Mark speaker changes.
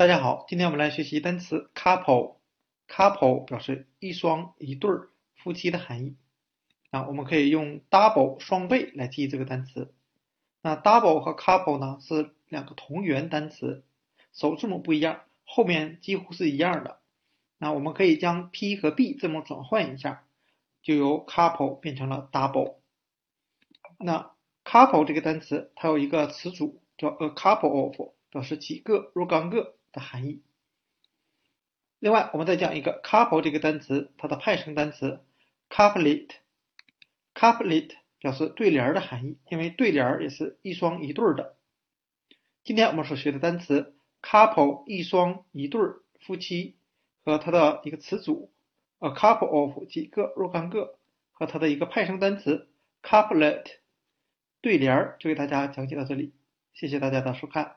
Speaker 1: 大家好，今天我们来学习单词 couple。couple 表示一双、一对儿、夫妻的含义。啊，我们可以用 double 双倍来记这个单词。那 double 和 couple 呢是两个同源单词，首字母不一样，后面几乎是一样的。那我们可以将 p 和 b 字母转换一下，就由 couple 变成了 double。那 couple 这个单词它有一个词组叫 a couple of，表示几个、若干个。的含义。另外，我们再讲一个 couple 这个单词，它的派生单词 couplet。couplet 表示对联的含义，因为对联也是一双一对的。今天我们所学的单词 couple 一双一对夫妻和它的一个词组 a couple of 几个若干个和它的一个派生单词 couplet 对联就给大家讲解到这里，谢谢大家的收看。